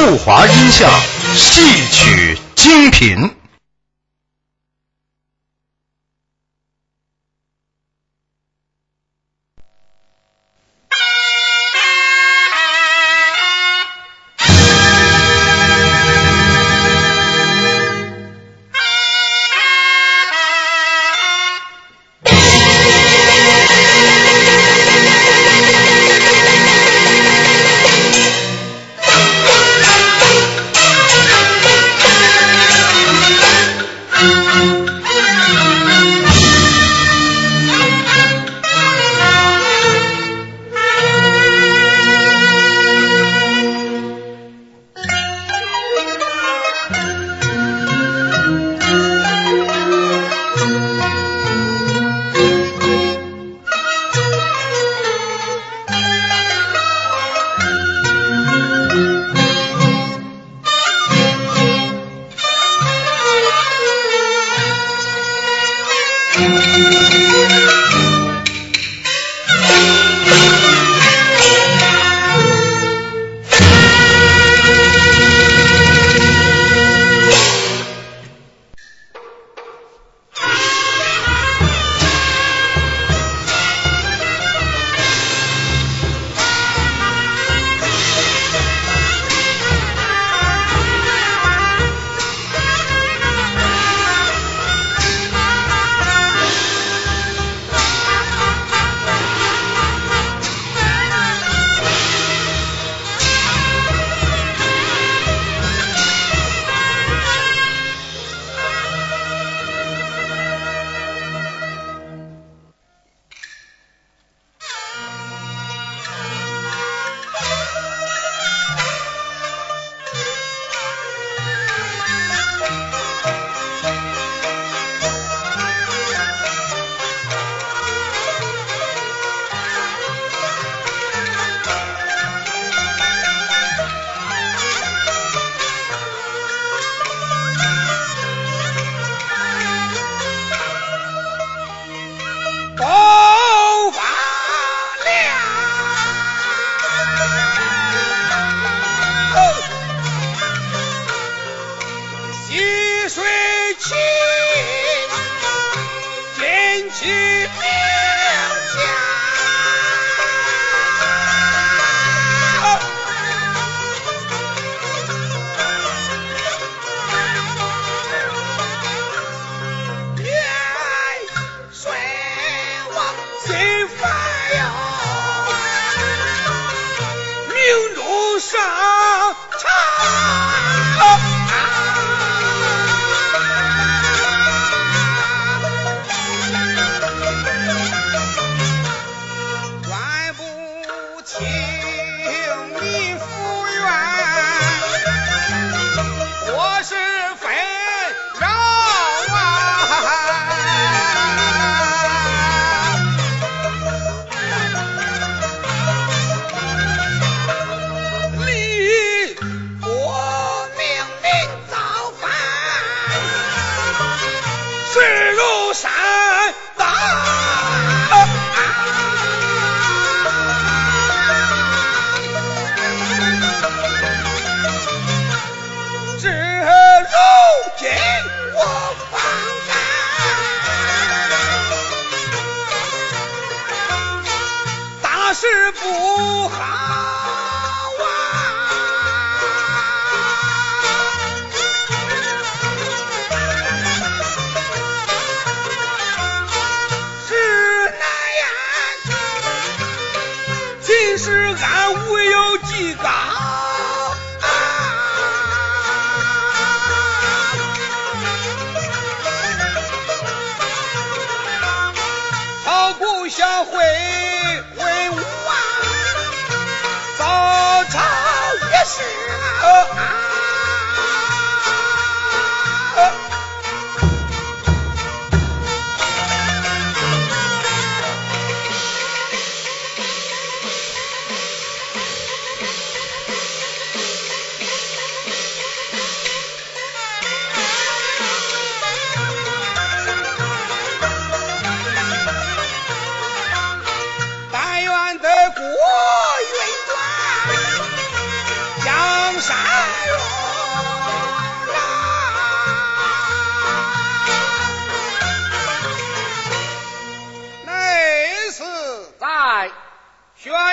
富华音像戏曲精品。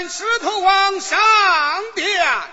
石头往上殿。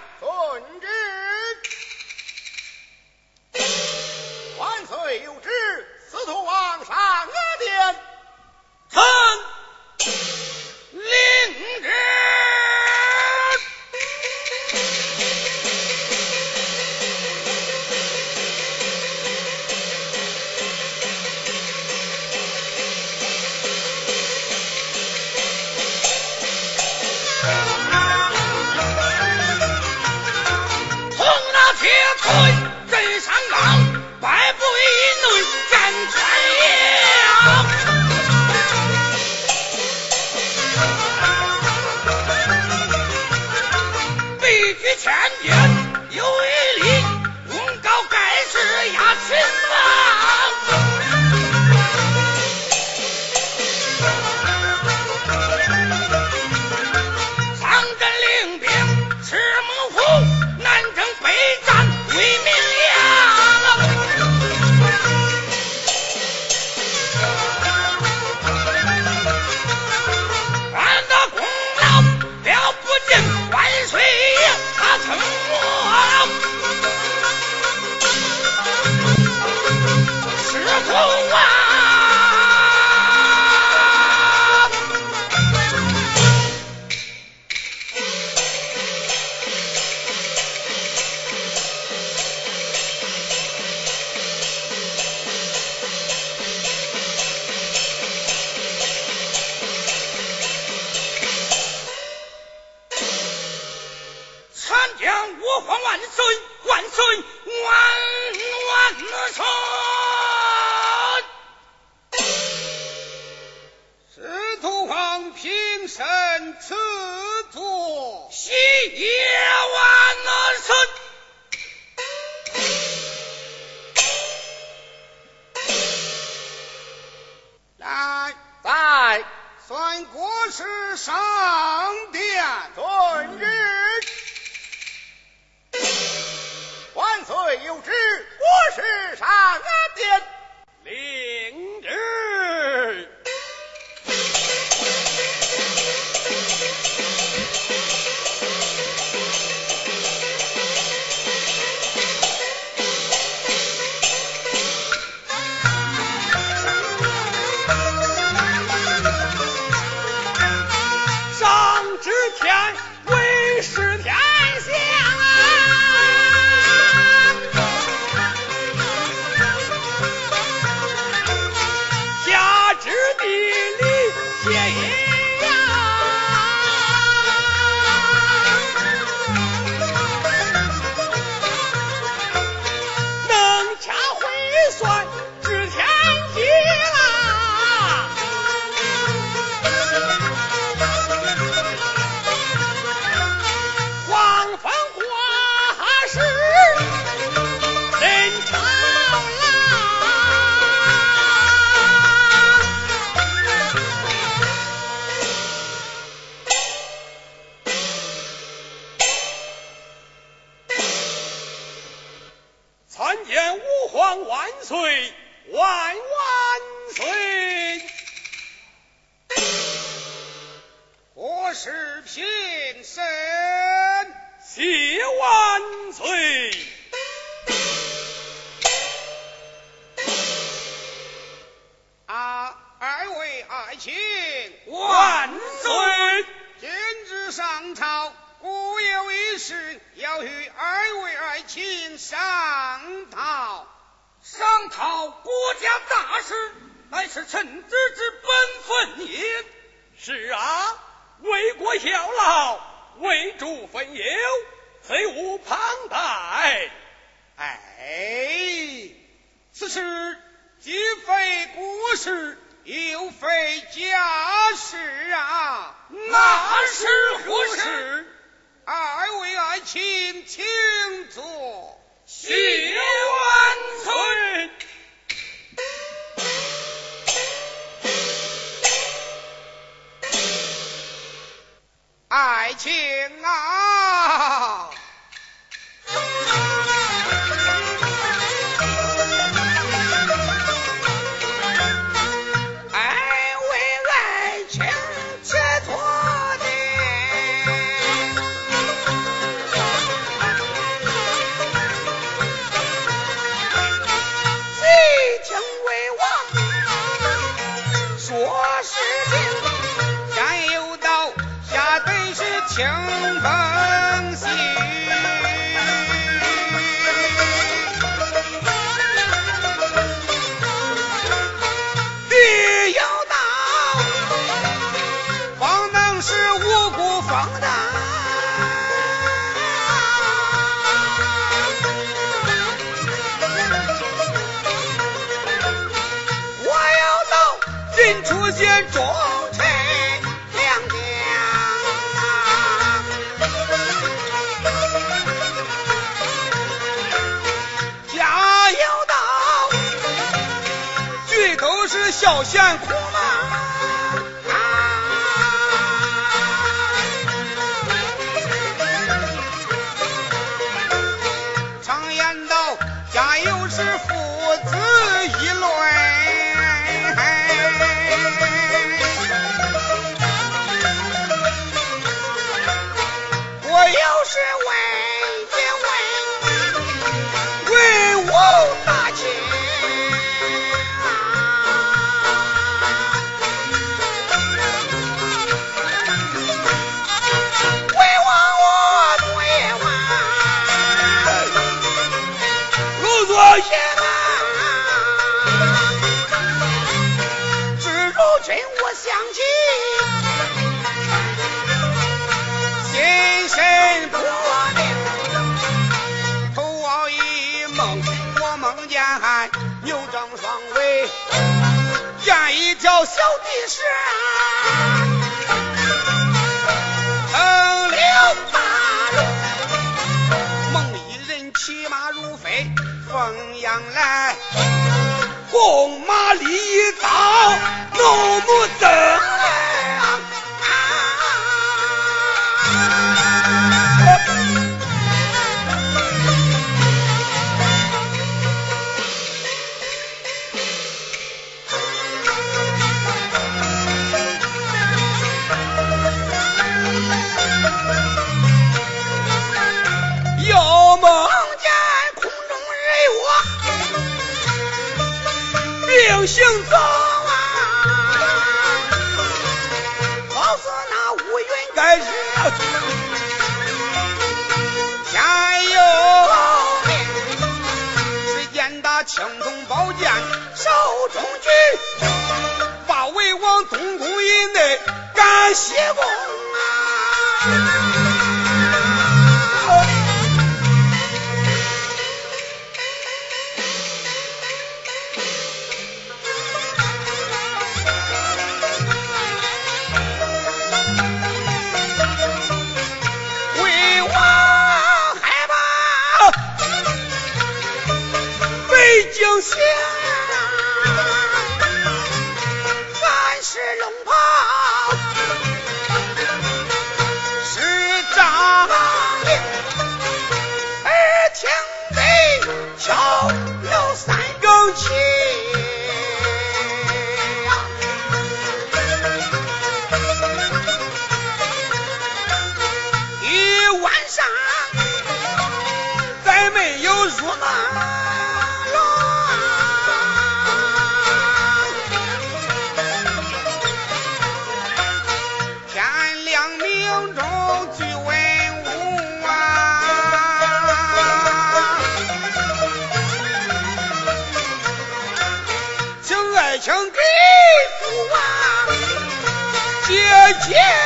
小弟是成了八路，梦里人骑马如飞凤阳来，弓马里一怒目瞪。行走啊。好似那乌云盖日天有命谁见那青铜宝剑手中举。把魏王东宫以内赶西宫啊。谢。Yeah!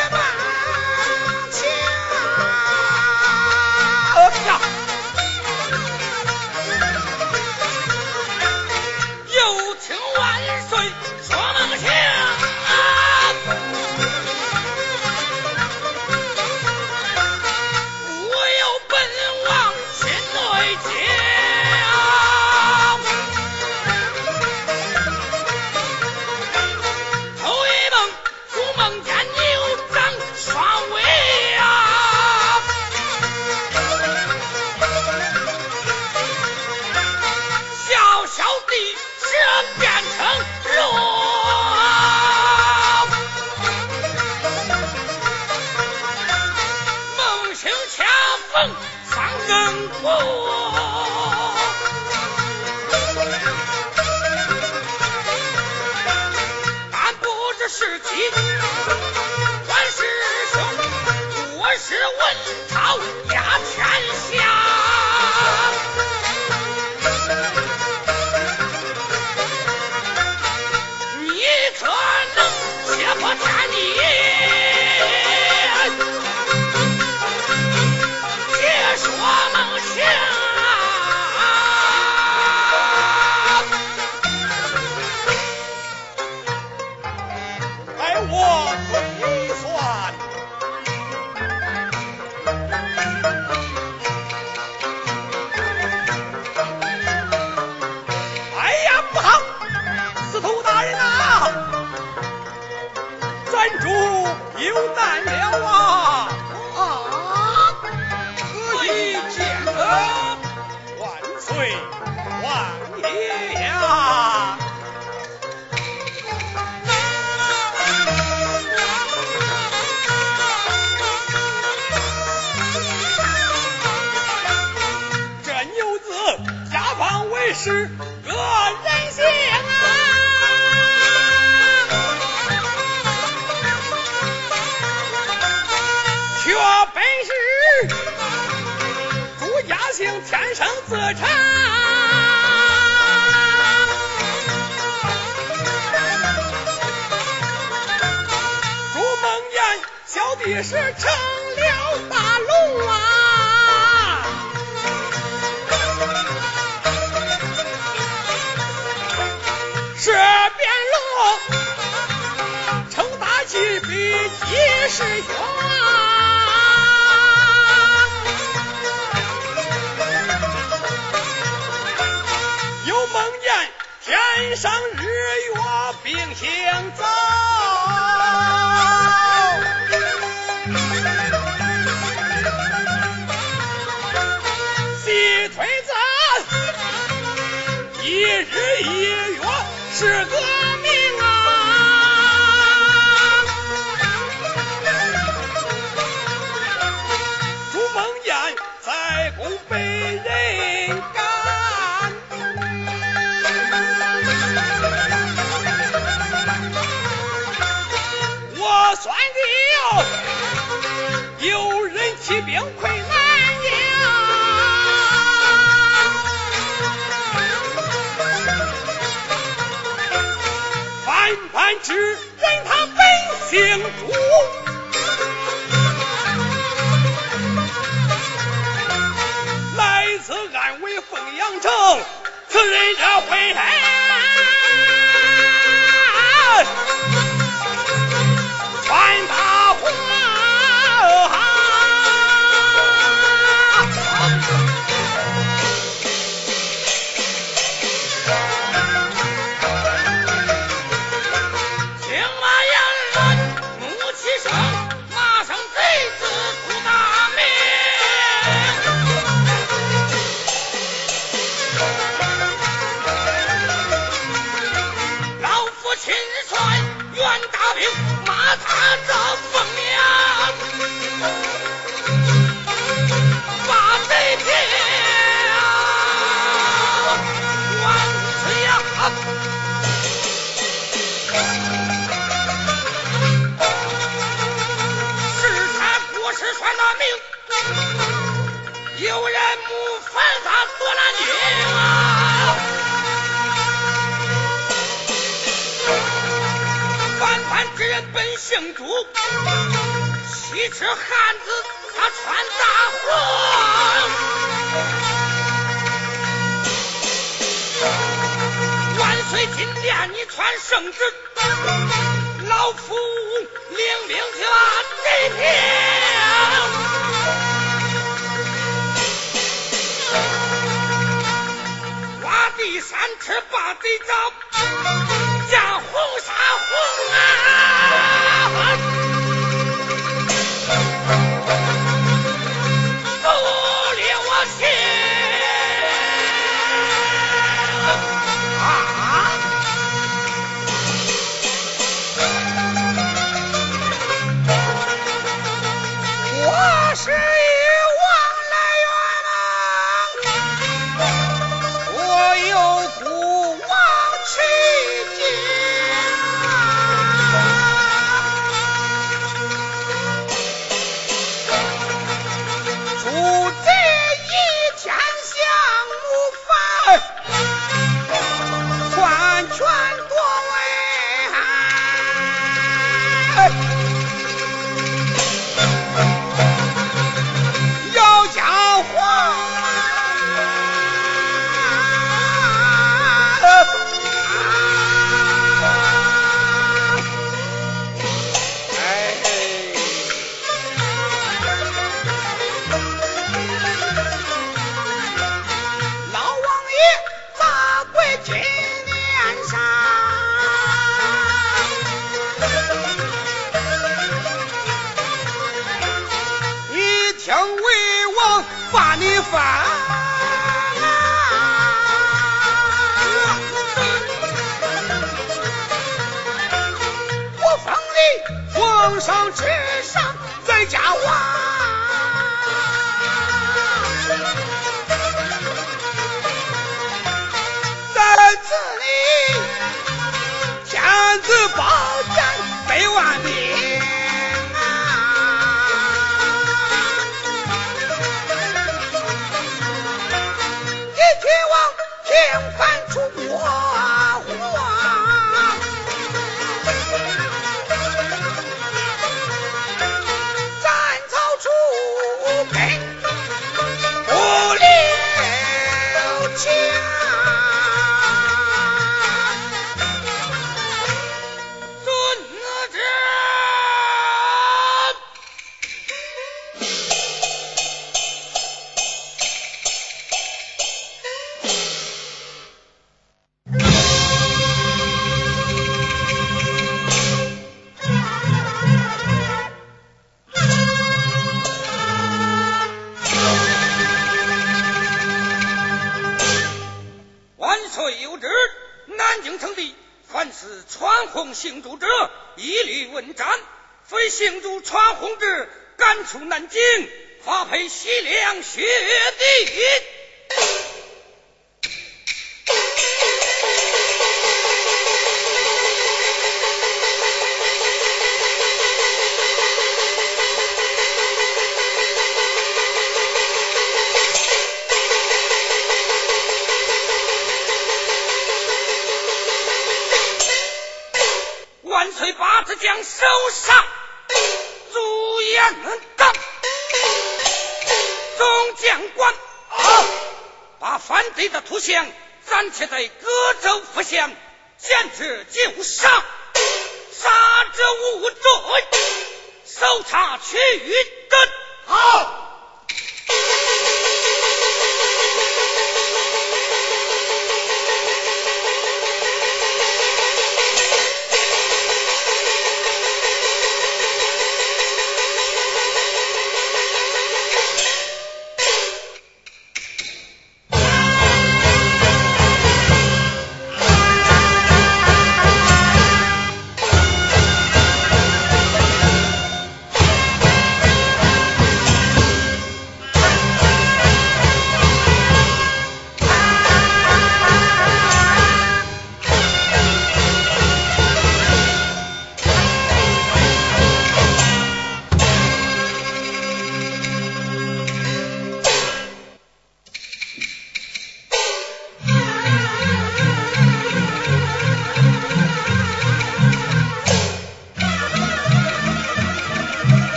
What? 成大器非己世兄又梦见天上日月并行走细推测一日一月是个只为他本姓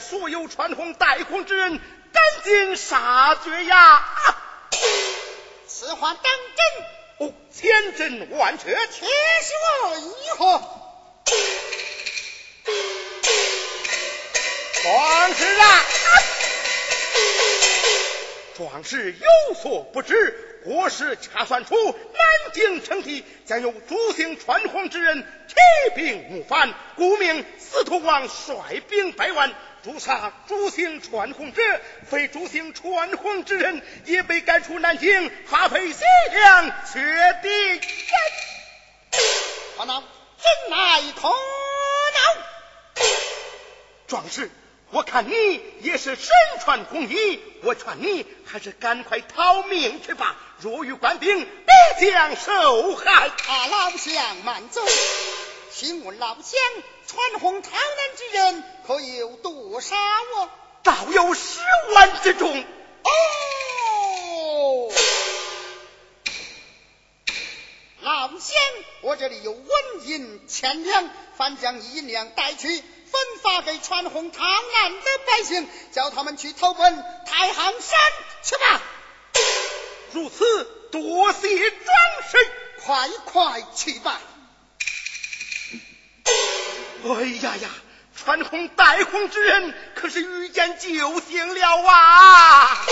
所有穿红戴红之人，赶尽杀绝呀！此话当真？哦，千真万确。且说以后？壮士啊！壮士有所不知，国事掐算出南京城地将有朱姓穿红之人起兵谋反，故命司徒王率兵百万。诛杀朱姓穿红者，非朱姓穿红之人也被赶出南京，发配西凉，确定。可恼，真乃可恼！壮士，我看你也是身穿红衣，我劝你还是赶快逃命去吧。若遇官兵，必将受害。啊，老乡慢走。请问老乡，穿红逃难之人可有多少？早有十万之众。哦，老乡，我这里有纹银千两，凡将银两带去，分发给穿红逃难的百姓，叫他们去投奔太行山去吧。如此，多谢庄神，快快去吧。哎呀呀！穿红戴红之人可是遇见救星了啊！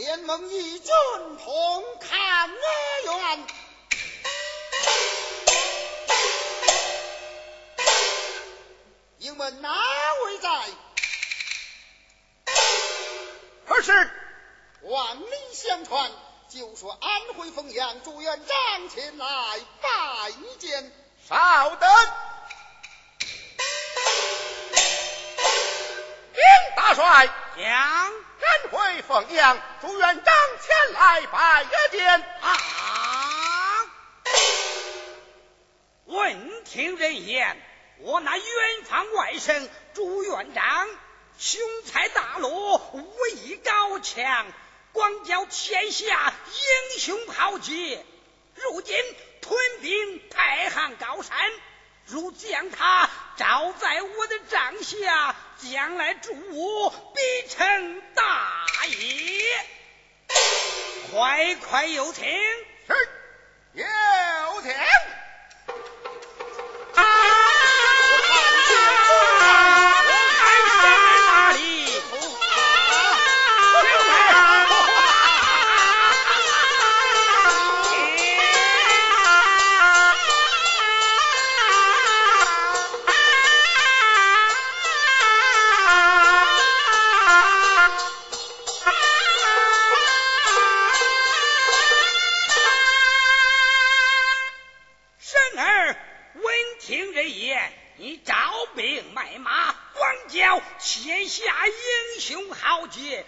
联盟义军同抗日元。因问哪位在？何时万里相传就说安徽凤阳朱元璋前来拜见。稍等。丁大帅。杨赶回凤阳，朱元璋前来拜谒见。闻听人言，我那远方外甥朱元璋，雄才大略，武艺高强，广交天下英雄豪杰。如今屯兵太行高山，如将他招在我的帐下。将来助我必成大业。快快有请。是。kier